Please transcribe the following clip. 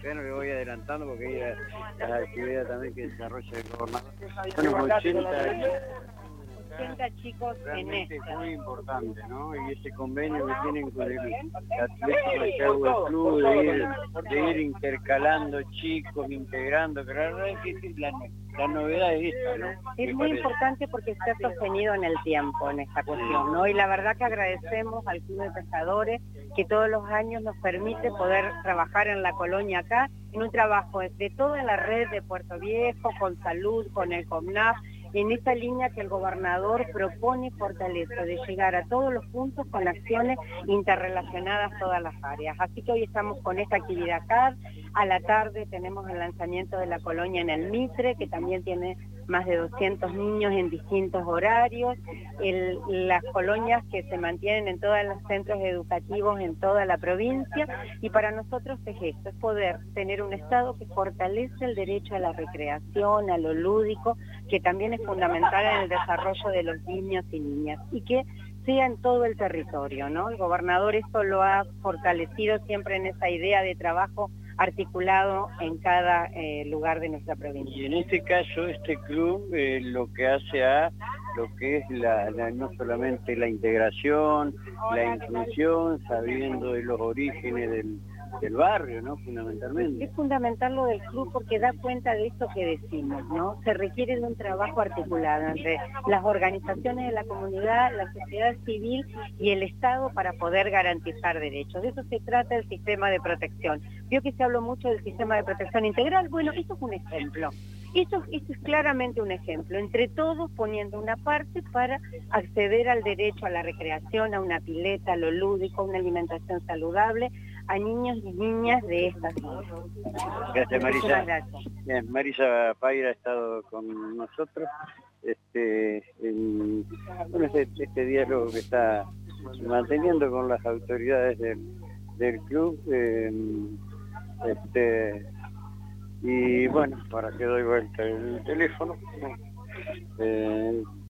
Bueno, le voy adelantando porque hay las actividades también que desarrolla el gobernador. Bueno, 80, 80 chicos en es muy importante, ¿no? Y ese convenio que tienen con el Atlético de Chihuahua Club de ir, de ir intercalando chicos, integrando, que la verdad es que la, la novedad es esta, ¿no? Es muy importante porque está sostenido en el tiempo en esta cuestión, ¿no? Y la verdad que agradecemos al Club de Pescadores que todos los años nos permite poder trabajar en la colonia acá, en un trabajo de toda la red de Puerto Viejo, con salud, con el COMNAF, en esta línea que el gobernador propone y fortalece de llegar a todos los puntos con acciones interrelacionadas todas las áreas. Así que hoy estamos con esta actividad acá, a la tarde tenemos el lanzamiento de la colonia en el Mitre, que también tiene más de 200 niños en distintos horarios, las colonias que se mantienen en todos los centros educativos en toda la provincia y para nosotros es esto, es poder tener un Estado que fortalece el derecho a la recreación, a lo lúdico, que también es fundamental en el desarrollo de los niños y niñas y que sea en todo el territorio, ¿no? El gobernador esto lo ha fortalecido siempre en esa idea de trabajo articulado en cada eh, lugar de nuestra provincia. Y en este caso, este club eh, lo que hace a lo que es la, no solamente la integración, la inclusión, sabiendo de los orígenes del, del barrio, ¿no? Fundamentalmente. Es fundamental lo del club porque da cuenta de esto que decimos, ¿no? Se requiere de un trabajo articulado entre las organizaciones de la comunidad, la sociedad civil y el Estado para poder garantizar derechos. De eso se trata el sistema de protección. Vio que se habló mucho del sistema de protección integral. Bueno, esto es un ejemplo. Esto, esto es claramente un ejemplo, entre todos poniendo una parte para acceder al derecho a la recreación, a una pileta, a lo lúdico, a una alimentación saludable, a niños y niñas de esta zona. Gracias, Marisa. Gracias. Bien, Marisa Paira ha estado con nosotros. Este, en, bueno, este, este diálogo que está manteniendo con las autoridades del, del club. eh, este, y bueno, para que doy vuelta el teléfono. Eh,